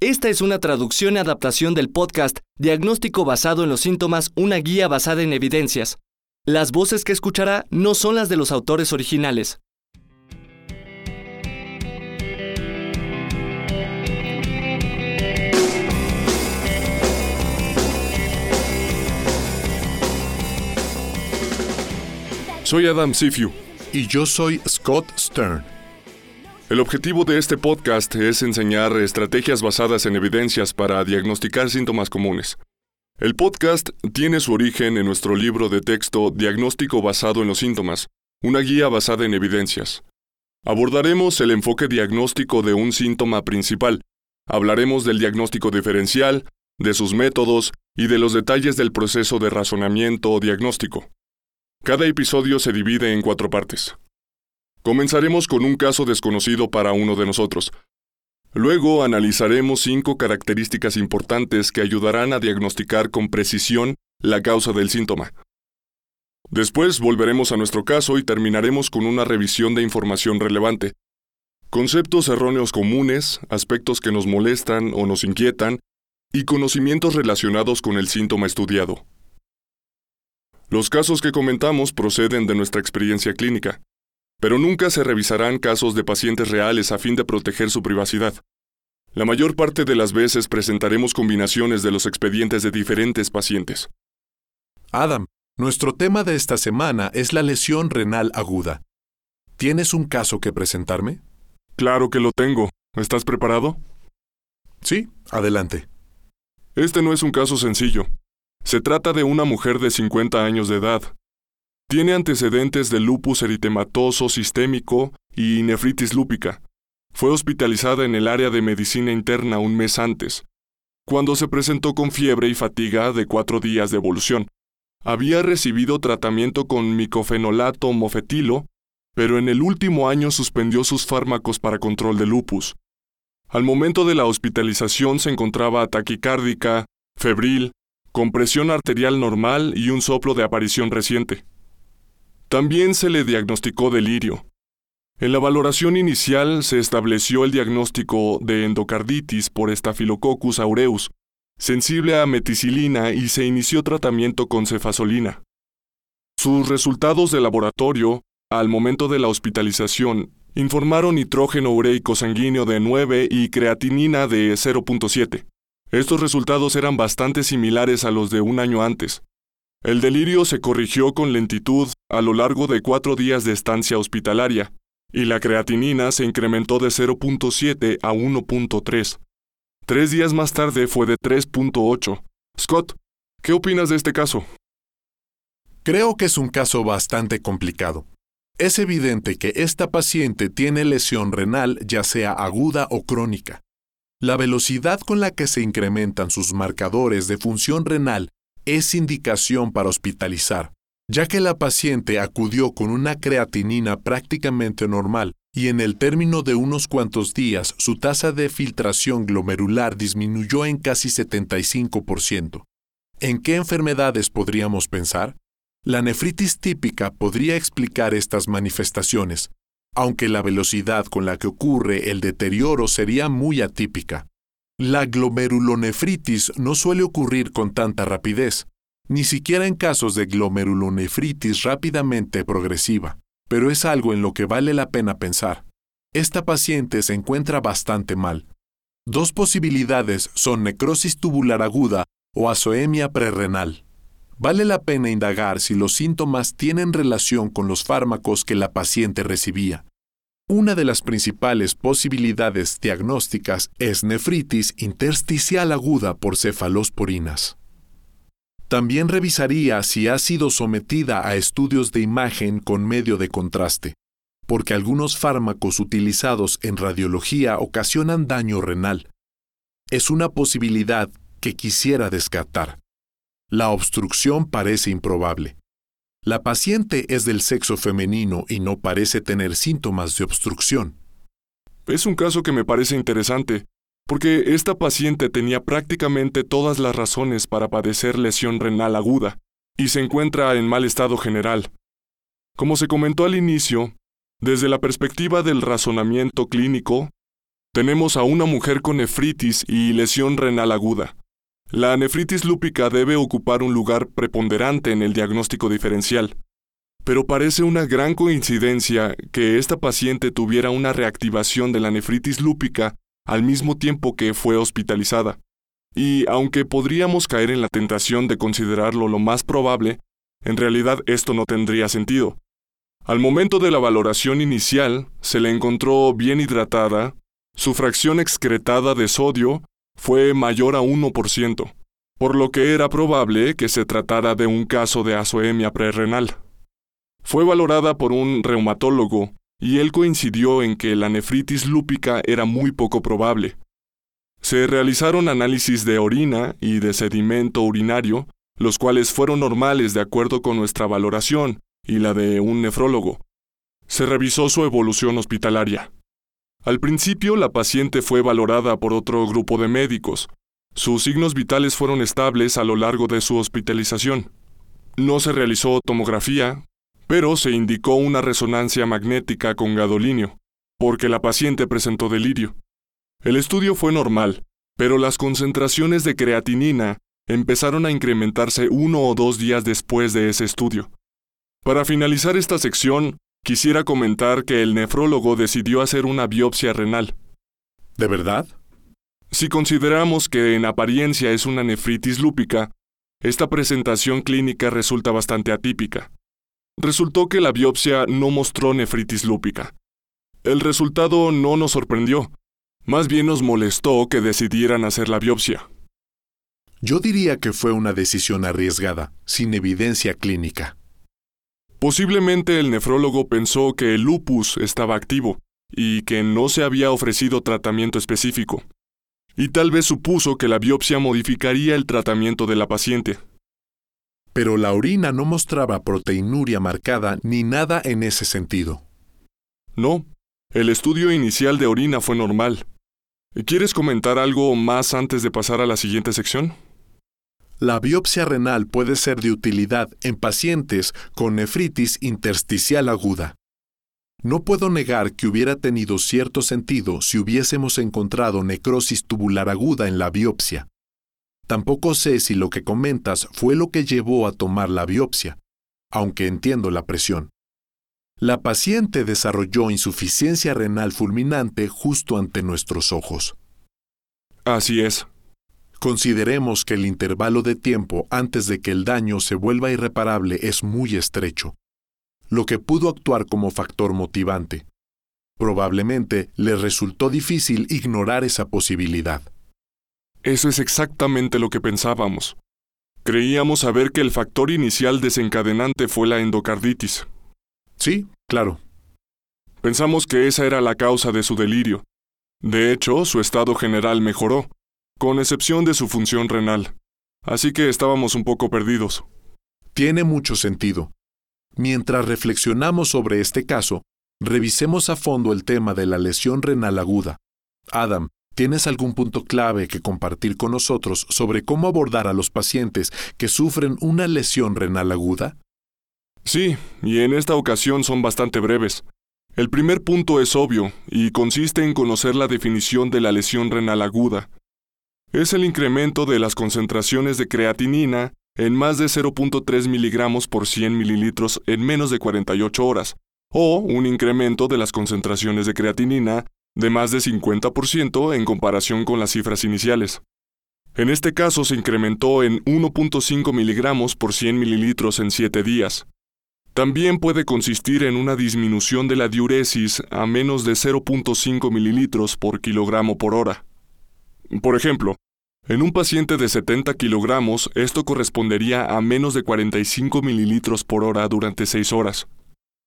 Esta es una traducción y adaptación del podcast Diagnóstico basado en los síntomas, una guía basada en evidencias. Las voces que escuchará no son las de los autores originales. Soy Adam Sifiu. Y yo soy Scott Stern. El objetivo de este podcast es enseñar estrategias basadas en evidencias para diagnosticar síntomas comunes. El podcast tiene su origen en nuestro libro de texto Diagnóstico basado en los síntomas, una guía basada en evidencias. Abordaremos el enfoque diagnóstico de un síntoma principal. Hablaremos del diagnóstico diferencial, de sus métodos y de los detalles del proceso de razonamiento o diagnóstico. Cada episodio se divide en cuatro partes. Comenzaremos con un caso desconocido para uno de nosotros. Luego analizaremos cinco características importantes que ayudarán a diagnosticar con precisión la causa del síntoma. Después volveremos a nuestro caso y terminaremos con una revisión de información relevante. Conceptos erróneos comunes, aspectos que nos molestan o nos inquietan, y conocimientos relacionados con el síntoma estudiado. Los casos que comentamos proceden de nuestra experiencia clínica, pero nunca se revisarán casos de pacientes reales a fin de proteger su privacidad. La mayor parte de las veces presentaremos combinaciones de los expedientes de diferentes pacientes. Adam, nuestro tema de esta semana es la lesión renal aguda. ¿Tienes un caso que presentarme? Claro que lo tengo. ¿Estás preparado? Sí, adelante. Este no es un caso sencillo. Se trata de una mujer de 50 años de edad. Tiene antecedentes de lupus eritematoso sistémico y nefritis lúpica. Fue hospitalizada en el área de medicina interna un mes antes, cuando se presentó con fiebre y fatiga de cuatro días de evolución. Había recibido tratamiento con micofenolato mofetilo, pero en el último año suspendió sus fármacos para control de lupus. Al momento de la hospitalización se encontraba taquicárdica, febril, con presión arterial normal y un soplo de aparición reciente. También se le diagnosticó delirio. En la valoración inicial se estableció el diagnóstico de endocarditis por Staphylococcus aureus, sensible a meticilina y se inició tratamiento con cefasolina. Sus resultados de laboratorio, al momento de la hospitalización, informaron nitrógeno ureico sanguíneo de 9 y creatinina de 0.7. Estos resultados eran bastante similares a los de un año antes. El delirio se corrigió con lentitud a lo largo de cuatro días de estancia hospitalaria, y la creatinina se incrementó de 0.7 a 1.3. Tres días más tarde fue de 3.8. Scott, ¿qué opinas de este caso? Creo que es un caso bastante complicado. Es evidente que esta paciente tiene lesión renal ya sea aguda o crónica. La velocidad con la que se incrementan sus marcadores de función renal es indicación para hospitalizar, ya que la paciente acudió con una creatinina prácticamente normal y en el término de unos cuantos días su tasa de filtración glomerular disminuyó en casi 75%. ¿En qué enfermedades podríamos pensar? La nefritis típica podría explicar estas manifestaciones, aunque la velocidad con la que ocurre el deterioro sería muy atípica. La glomerulonefritis no suele ocurrir con tanta rapidez, ni siquiera en casos de glomerulonefritis rápidamente progresiva, pero es algo en lo que vale la pena pensar. Esta paciente se encuentra bastante mal. Dos posibilidades son necrosis tubular aguda o azoemia prerrenal. Vale la pena indagar si los síntomas tienen relación con los fármacos que la paciente recibía. Una de las principales posibilidades diagnósticas es nefritis intersticial aguda por cefalosporinas. También revisaría si ha sido sometida a estudios de imagen con medio de contraste, porque algunos fármacos utilizados en radiología ocasionan daño renal. Es una posibilidad que quisiera descartar. La obstrucción parece improbable. La paciente es del sexo femenino y no parece tener síntomas de obstrucción. Es un caso que me parece interesante, porque esta paciente tenía prácticamente todas las razones para padecer lesión renal aguda, y se encuentra en mal estado general. Como se comentó al inicio, desde la perspectiva del razonamiento clínico, tenemos a una mujer con nefritis y lesión renal aguda. La nefritis lúpica debe ocupar un lugar preponderante en el diagnóstico diferencial, pero parece una gran coincidencia que esta paciente tuviera una reactivación de la nefritis lúpica al mismo tiempo que fue hospitalizada. Y aunque podríamos caer en la tentación de considerarlo lo más probable, en realidad esto no tendría sentido. Al momento de la valoración inicial, se le encontró bien hidratada, su fracción excretada de sodio fue mayor a 1%, por lo que era probable que se tratara de un caso de azoemia prerrenal. Fue valorada por un reumatólogo y él coincidió en que la nefritis lúpica era muy poco probable. Se realizaron análisis de orina y de sedimento urinario, los cuales fueron normales de acuerdo con nuestra valoración y la de un nefrólogo. Se revisó su evolución hospitalaria. Al principio la paciente fue valorada por otro grupo de médicos. Sus signos vitales fueron estables a lo largo de su hospitalización. No se realizó tomografía, pero se indicó una resonancia magnética con gadolinio, porque la paciente presentó delirio. El estudio fue normal, pero las concentraciones de creatinina empezaron a incrementarse uno o dos días después de ese estudio. Para finalizar esta sección, quisiera comentar que el nefrólogo decidió hacer una biopsia renal. ¿De verdad? Si consideramos que en apariencia es una nefritis lúpica, esta presentación clínica resulta bastante atípica resultó que la biopsia no mostró nefritis lúpica. El resultado no nos sorprendió, más bien nos molestó que decidieran hacer la biopsia. Yo diría que fue una decisión arriesgada, sin evidencia clínica. Posiblemente el nefrólogo pensó que el lupus estaba activo y que no se había ofrecido tratamiento específico. Y tal vez supuso que la biopsia modificaría el tratamiento de la paciente pero la orina no mostraba proteinuria marcada ni nada en ese sentido. No, el estudio inicial de orina fue normal. ¿Quieres comentar algo más antes de pasar a la siguiente sección? La biopsia renal puede ser de utilidad en pacientes con nefritis intersticial aguda. No puedo negar que hubiera tenido cierto sentido si hubiésemos encontrado necrosis tubular aguda en la biopsia. Tampoco sé si lo que comentas fue lo que llevó a tomar la biopsia, aunque entiendo la presión. La paciente desarrolló insuficiencia renal fulminante justo ante nuestros ojos. Así es. Consideremos que el intervalo de tiempo antes de que el daño se vuelva irreparable es muy estrecho, lo que pudo actuar como factor motivante. Probablemente le resultó difícil ignorar esa posibilidad. Eso es exactamente lo que pensábamos. Creíamos saber que el factor inicial desencadenante fue la endocarditis. Sí, claro. Pensamos que esa era la causa de su delirio. De hecho, su estado general mejoró, con excepción de su función renal. Así que estábamos un poco perdidos. Tiene mucho sentido. Mientras reflexionamos sobre este caso, revisemos a fondo el tema de la lesión renal aguda. Adam, ¿Tienes algún punto clave que compartir con nosotros sobre cómo abordar a los pacientes que sufren una lesión renal aguda? Sí, y en esta ocasión son bastante breves. El primer punto es obvio y consiste en conocer la definición de la lesión renal aguda. Es el incremento de las concentraciones de creatinina en más de 0.3 miligramos por 100 mililitros en menos de 48 horas, o un incremento de las concentraciones de creatinina de más de 50% en comparación con las cifras iniciales. En este caso se incrementó en 1.5 miligramos por 100 mililitros en 7 días. También puede consistir en una disminución de la diuresis a menos de 0.5 mililitros por kilogramo por hora. Por ejemplo, en un paciente de 70 kilogramos esto correspondería a menos de 45 mililitros por hora durante 6 horas.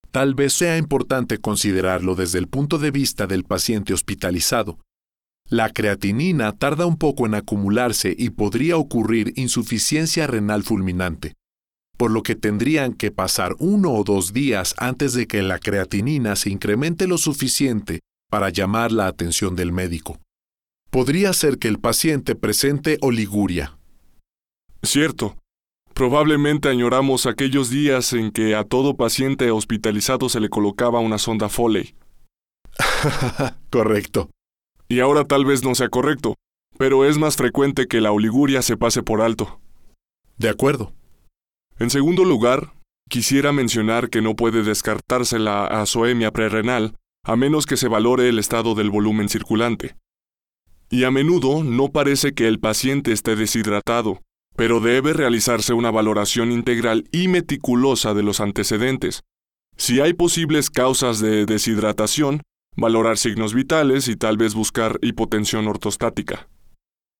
Tal vez sea importante considerarlo desde el punto de vista del paciente hospitalizado. La creatinina tarda un poco en acumularse y podría ocurrir insuficiencia renal fulminante, por lo que tendrían que pasar uno o dos días antes de que la creatinina se incremente lo suficiente para llamar la atención del médico. Podría ser que el paciente presente oliguria. Cierto, Probablemente añoramos aquellos días en que a todo paciente hospitalizado se le colocaba una sonda Foley. Correcto. Y ahora tal vez no sea correcto, pero es más frecuente que la oliguria se pase por alto. De acuerdo. En segundo lugar, quisiera mencionar que no puede descartarse la azoemia prerrenal a menos que se valore el estado del volumen circulante. Y a menudo no parece que el paciente esté deshidratado, pero debe realizarse una valoración integral y meticulosa de los antecedentes. Si hay posibles causas de deshidratación, valorar signos vitales y tal vez buscar hipotensión ortostática.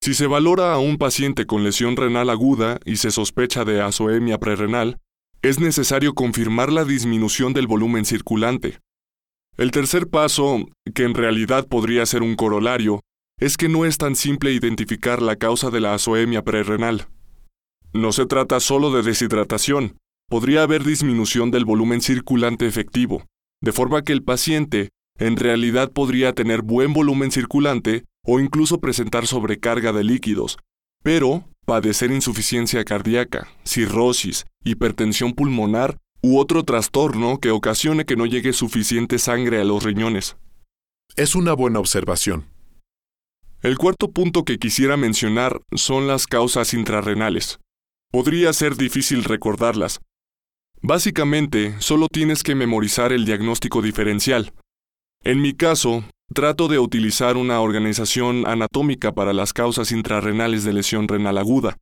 Si se valora a un paciente con lesión renal aguda y se sospecha de azoemia prerrenal, es necesario confirmar la disminución del volumen circulante. El tercer paso, que en realidad podría ser un corolario, es que no es tan simple identificar la causa de la azoemia prerrenal. No se trata solo de deshidratación, podría haber disminución del volumen circulante efectivo, de forma que el paciente en realidad podría tener buen volumen circulante o incluso presentar sobrecarga de líquidos, pero padecer insuficiencia cardíaca, cirrosis, hipertensión pulmonar u otro trastorno que ocasione que no llegue suficiente sangre a los riñones. Es una buena observación. El cuarto punto que quisiera mencionar son las causas intrarrenales. Podría ser difícil recordarlas. Básicamente, solo tienes que memorizar el diagnóstico diferencial. En mi caso, trato de utilizar una organización anatómica para las causas intrarrenales de lesión renal aguda,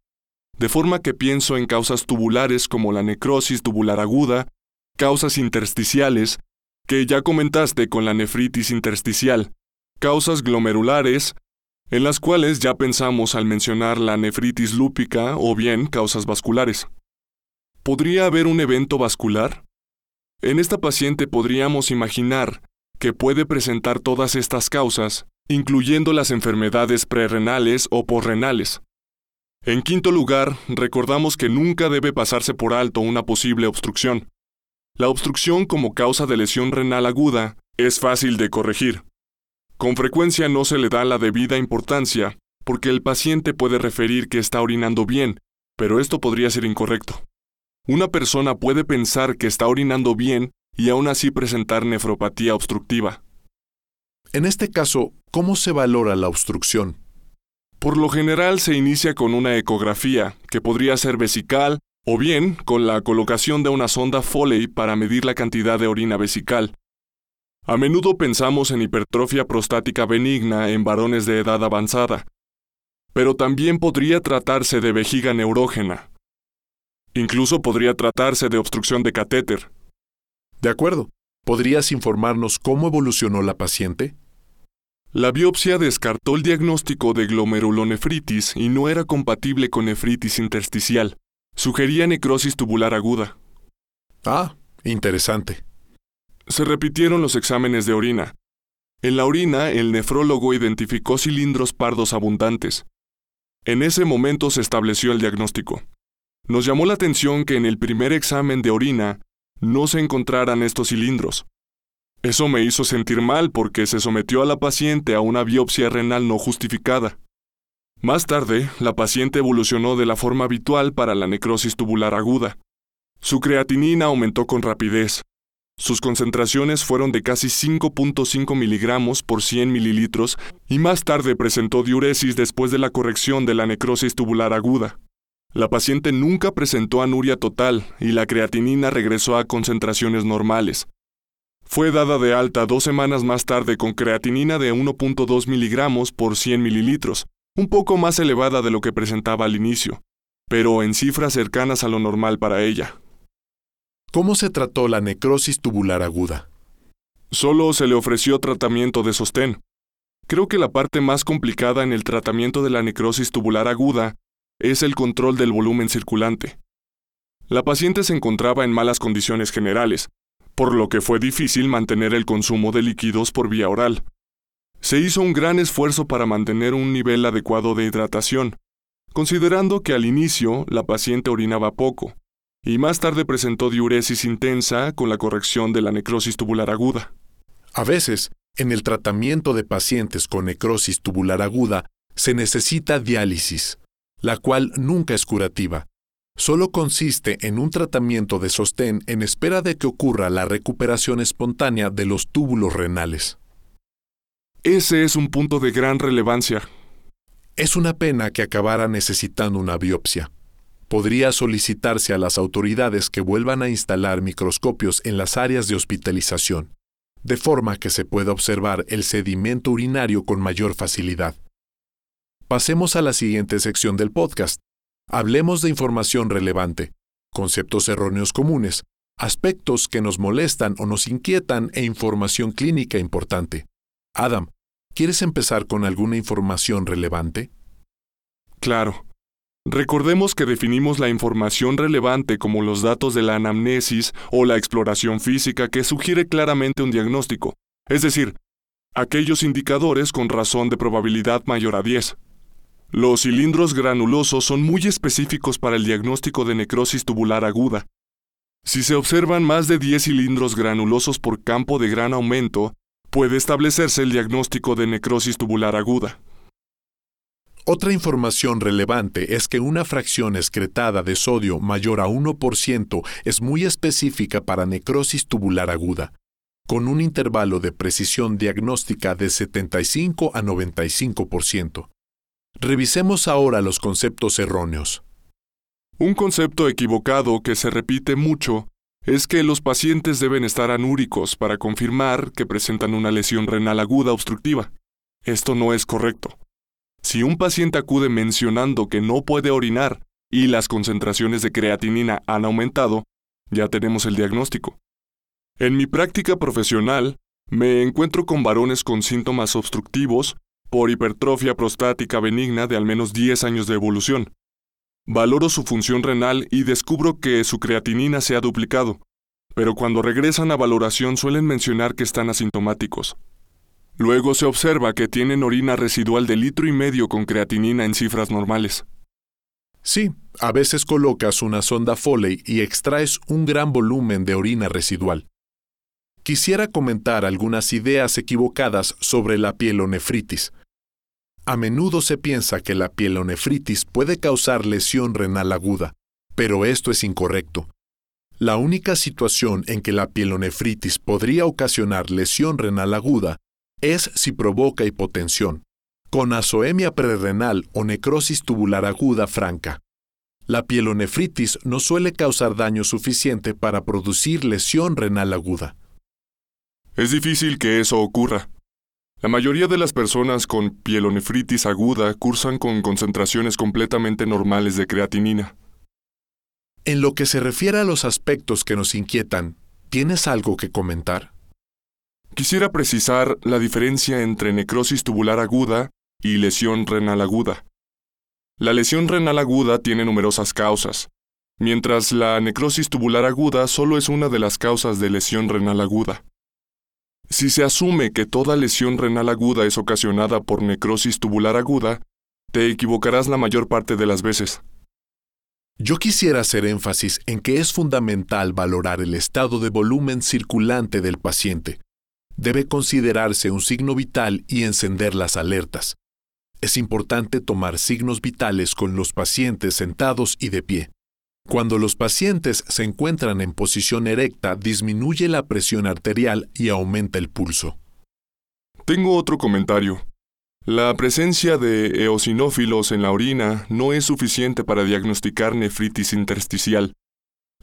de forma que pienso en causas tubulares como la necrosis tubular aguda, causas intersticiales, que ya comentaste con la nefritis intersticial, causas glomerulares, en las cuales ya pensamos al mencionar la nefritis lúpica o bien causas vasculares. ¿Podría haber un evento vascular? En esta paciente podríamos imaginar que puede presentar todas estas causas, incluyendo las enfermedades prerrenales o porrenales. En quinto lugar, recordamos que nunca debe pasarse por alto una posible obstrucción. La obstrucción como causa de lesión renal aguda es fácil de corregir. Con frecuencia no se le da la debida importancia porque el paciente puede referir que está orinando bien, pero esto podría ser incorrecto. Una persona puede pensar que está orinando bien y aún así presentar nefropatía obstructiva. En este caso, ¿cómo se valora la obstrucción? Por lo general se inicia con una ecografía, que podría ser vesical, o bien con la colocación de una sonda Foley para medir la cantidad de orina vesical. A menudo pensamos en hipertrofia prostática benigna en varones de edad avanzada, pero también podría tratarse de vejiga neurógena. Incluso podría tratarse de obstrucción de catéter. De acuerdo. ¿Podrías informarnos cómo evolucionó la paciente? La biopsia descartó el diagnóstico de glomerulonefritis y no era compatible con nefritis intersticial. Sugería necrosis tubular aguda. Ah, interesante. Se repitieron los exámenes de orina. En la orina, el nefrólogo identificó cilindros pardos abundantes. En ese momento se estableció el diagnóstico. Nos llamó la atención que en el primer examen de orina no se encontraran estos cilindros. Eso me hizo sentir mal porque se sometió a la paciente a una biopsia renal no justificada. Más tarde, la paciente evolucionó de la forma habitual para la necrosis tubular aguda. Su creatinina aumentó con rapidez. Sus concentraciones fueron de casi 5.5 miligramos por 100 mililitros y más tarde presentó diuresis después de la corrección de la necrosis tubular aguda. La paciente nunca presentó anuria total y la creatinina regresó a concentraciones normales, fue dada de alta dos semanas más tarde con creatinina de 1.2 miligramos por 100 mililitros, un poco más elevada de lo que presentaba al inicio, pero en cifras cercanas a lo normal para ella. ¿Cómo se trató la necrosis tubular aguda? Solo se le ofreció tratamiento de sostén. Creo que la parte más complicada en el tratamiento de la necrosis tubular aguda es el control del volumen circulante. La paciente se encontraba en malas condiciones generales, por lo que fue difícil mantener el consumo de líquidos por vía oral. Se hizo un gran esfuerzo para mantener un nivel adecuado de hidratación, considerando que al inicio la paciente orinaba poco, y más tarde presentó diuresis intensa con la corrección de la necrosis tubular aguda. A veces, en el tratamiento de pacientes con necrosis tubular aguda, se necesita diálisis, la cual nunca es curativa, solo consiste en un tratamiento de sostén en espera de que ocurra la recuperación espontánea de los túbulos renales. Ese es un punto de gran relevancia. Es una pena que acabara necesitando una biopsia. Podría solicitarse a las autoridades que vuelvan a instalar microscopios en las áreas de hospitalización, de forma que se pueda observar el sedimento urinario con mayor facilidad. Pasemos a la siguiente sección del podcast. Hablemos de información relevante, conceptos erróneos comunes, aspectos que nos molestan o nos inquietan e información clínica importante. Adam, ¿quieres empezar con alguna información relevante? Claro. Recordemos que definimos la información relevante como los datos de la anamnesis o la exploración física que sugiere claramente un diagnóstico, es decir, aquellos indicadores con razón de probabilidad mayor a 10. Los cilindros granulosos son muy específicos para el diagnóstico de necrosis tubular aguda. Si se observan más de 10 cilindros granulosos por campo de gran aumento, puede establecerse el diagnóstico de necrosis tubular aguda. Otra información relevante es que una fracción excretada de sodio mayor a 1% es muy específica para necrosis tubular aguda, con un intervalo de precisión diagnóstica de 75 a 95%. Revisemos ahora los conceptos erróneos. Un concepto equivocado que se repite mucho es que los pacientes deben estar anúricos para confirmar que presentan una lesión renal aguda obstructiva. Esto no es correcto. Si un paciente acude mencionando que no puede orinar y las concentraciones de creatinina han aumentado, ya tenemos el diagnóstico. En mi práctica profesional, me encuentro con varones con síntomas obstructivos por hipertrofia prostática benigna de al menos 10 años de evolución. Valoro su función renal y descubro que su creatinina se ha duplicado, pero cuando regresan a valoración suelen mencionar que están asintomáticos. Luego se observa que tienen orina residual de litro y medio con creatinina en cifras normales. Sí, a veces colocas una sonda Foley y extraes un gran volumen de orina residual. Quisiera comentar algunas ideas equivocadas sobre la pielonefritis. A menudo se piensa que la pielonefritis puede causar lesión renal aguda, pero esto es incorrecto. La única situación en que la pielonefritis podría ocasionar lesión renal aguda es si provoca hipotensión, con azoemia prerrenal o necrosis tubular aguda franca. La pielonefritis no suele causar daño suficiente para producir lesión renal aguda. Es difícil que eso ocurra. La mayoría de las personas con pielonefritis aguda cursan con concentraciones completamente normales de creatinina. En lo que se refiere a los aspectos que nos inquietan, ¿tienes algo que comentar? Quisiera precisar la diferencia entre necrosis tubular aguda y lesión renal aguda. La lesión renal aguda tiene numerosas causas, mientras la necrosis tubular aguda solo es una de las causas de lesión renal aguda. Si se asume que toda lesión renal aguda es ocasionada por necrosis tubular aguda, te equivocarás la mayor parte de las veces. Yo quisiera hacer énfasis en que es fundamental valorar el estado de volumen circulante del paciente, debe considerarse un signo vital y encender las alertas. Es importante tomar signos vitales con los pacientes sentados y de pie. Cuando los pacientes se encuentran en posición erecta, disminuye la presión arterial y aumenta el pulso. Tengo otro comentario. La presencia de eosinófilos en la orina no es suficiente para diagnosticar nefritis intersticial.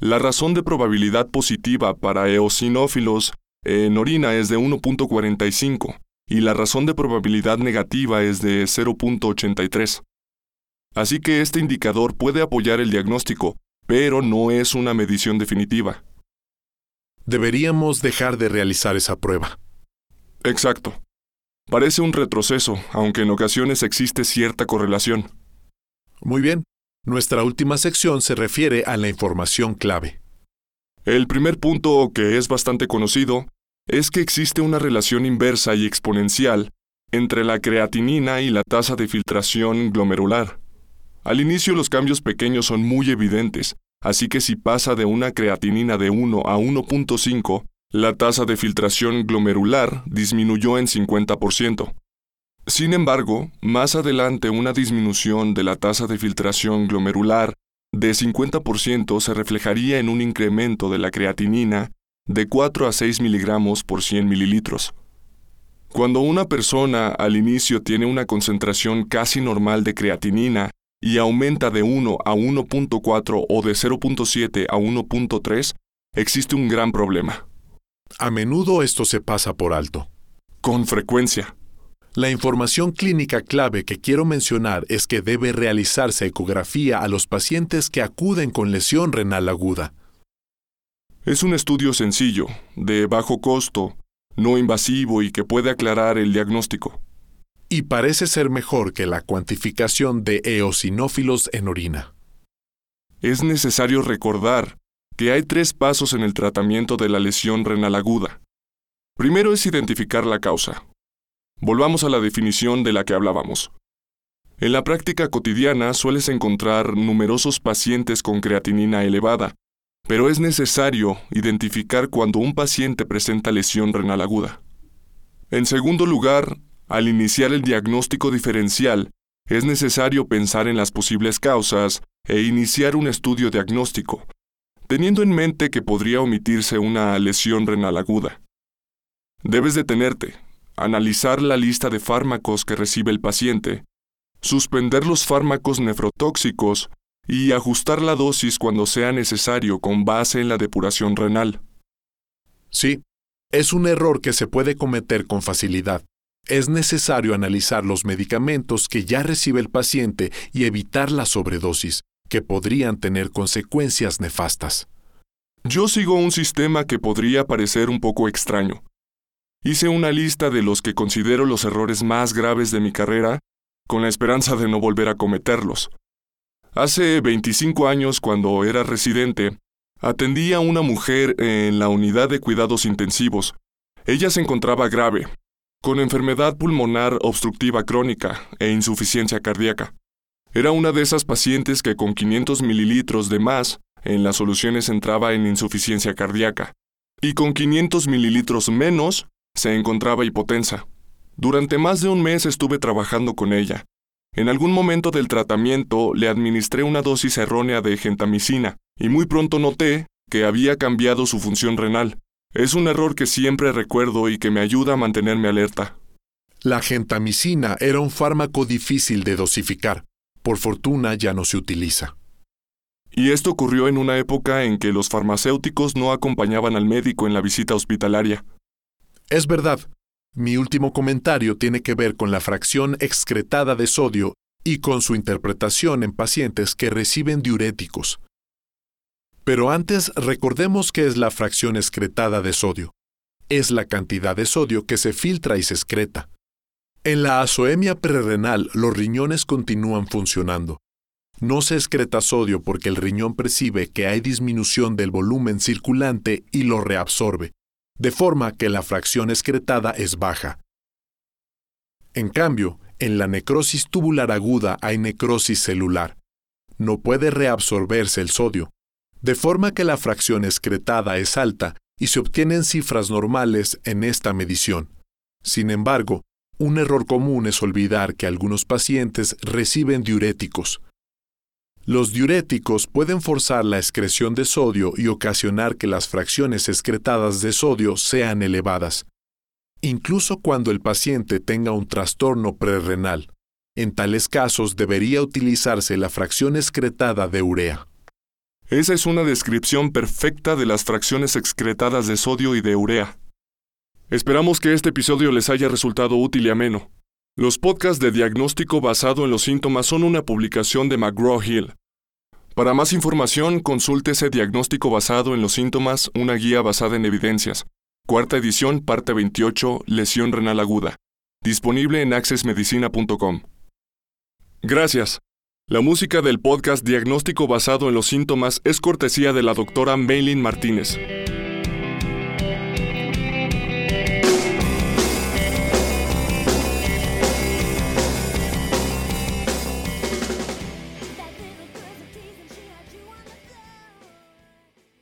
La razón de probabilidad positiva para eosinófilos en orina es de 1.45 y la razón de probabilidad negativa es de 0.83. Así que este indicador puede apoyar el diagnóstico, pero no es una medición definitiva. Deberíamos dejar de realizar esa prueba. Exacto. Parece un retroceso, aunque en ocasiones existe cierta correlación. Muy bien. Nuestra última sección se refiere a la información clave. El primer punto, que es bastante conocido, es que existe una relación inversa y exponencial entre la creatinina y la tasa de filtración glomerular. Al inicio los cambios pequeños son muy evidentes, así que si pasa de una creatinina de 1 a 1.5, la tasa de filtración glomerular disminuyó en 50%. Sin embargo, más adelante una disminución de la tasa de filtración glomerular de 50% se reflejaría en un incremento de la creatinina de 4 a 6 miligramos por 100 mililitros. Cuando una persona al inicio tiene una concentración casi normal de creatinina y aumenta de 1 a 1.4 o de 0.7 a 1.3, existe un gran problema. A menudo esto se pasa por alto. Con frecuencia. La información clínica clave que quiero mencionar es que debe realizarse ecografía a los pacientes que acuden con lesión renal aguda. Es un estudio sencillo, de bajo costo, no invasivo y que puede aclarar el diagnóstico. Y parece ser mejor que la cuantificación de eosinófilos en orina. Es necesario recordar que hay tres pasos en el tratamiento de la lesión renal aguda. Primero es identificar la causa. Volvamos a la definición de la que hablábamos. En la práctica cotidiana sueles encontrar numerosos pacientes con creatinina elevada, pero es necesario identificar cuando un paciente presenta lesión renal aguda. En segundo lugar, al iniciar el diagnóstico diferencial, es necesario pensar en las posibles causas e iniciar un estudio diagnóstico, teniendo en mente que podría omitirse una lesión renal aguda. Debes detenerte, analizar la lista de fármacos que recibe el paciente, suspender los fármacos nefrotóxicos y ajustar la dosis cuando sea necesario con base en la depuración renal. Sí, es un error que se puede cometer con facilidad. Es necesario analizar los medicamentos que ya recibe el paciente y evitar la sobredosis, que podrían tener consecuencias nefastas. Yo sigo un sistema que podría parecer un poco extraño. Hice una lista de los que considero los errores más graves de mi carrera, con la esperanza de no volver a cometerlos. Hace 25 años, cuando era residente, atendí a una mujer en la unidad de cuidados intensivos. Ella se encontraba grave, con enfermedad pulmonar obstructiva crónica e insuficiencia cardíaca. Era una de esas pacientes que con 500 mililitros de más en las soluciones entraba en insuficiencia cardíaca, y con 500 mililitros menos se encontraba hipotensa. Durante más de un mes estuve trabajando con ella. En algún momento del tratamiento le administré una dosis errónea de gentamicina y muy pronto noté que había cambiado su función renal. Es un error que siempre recuerdo y que me ayuda a mantenerme alerta. La gentamicina era un fármaco difícil de dosificar. Por fortuna ya no se utiliza. Y esto ocurrió en una época en que los farmacéuticos no acompañaban al médico en la visita hospitalaria. Es verdad. Mi último comentario tiene que ver con la fracción excretada de sodio y con su interpretación en pacientes que reciben diuréticos. Pero antes recordemos qué es la fracción excretada de sodio. Es la cantidad de sodio que se filtra y se excreta. En la azoemia prerrenal los riñones continúan funcionando. No se excreta sodio porque el riñón percibe que hay disminución del volumen circulante y lo reabsorbe, de forma que la fracción excretada es baja. En cambio, en la necrosis tubular aguda hay necrosis celular. No puede reabsorberse el sodio, de forma que la fracción excretada es alta y se obtienen cifras normales en esta medición. Sin embargo, un error común es olvidar que algunos pacientes reciben diuréticos. Los diuréticos pueden forzar la excreción de sodio y ocasionar que las fracciones excretadas de sodio sean elevadas, incluso cuando el paciente tenga un trastorno prerrenal. En tales casos debería utilizarse la fracción excretada de urea. Esa es una descripción perfecta de las fracciones excretadas de sodio y de urea. Esperamos que este episodio les haya resultado útil y ameno. Los podcasts de diagnóstico basado en los síntomas son una publicación de McGraw-Hill. Para más información, consúltese Diagnóstico basado en los síntomas, una guía basada en evidencias. Cuarta edición, parte 28, lesión renal aguda. Disponible en accessmedicina.com. Gracias. La música del podcast Diagnóstico basado en los síntomas es cortesía de la doctora Maylin Martínez.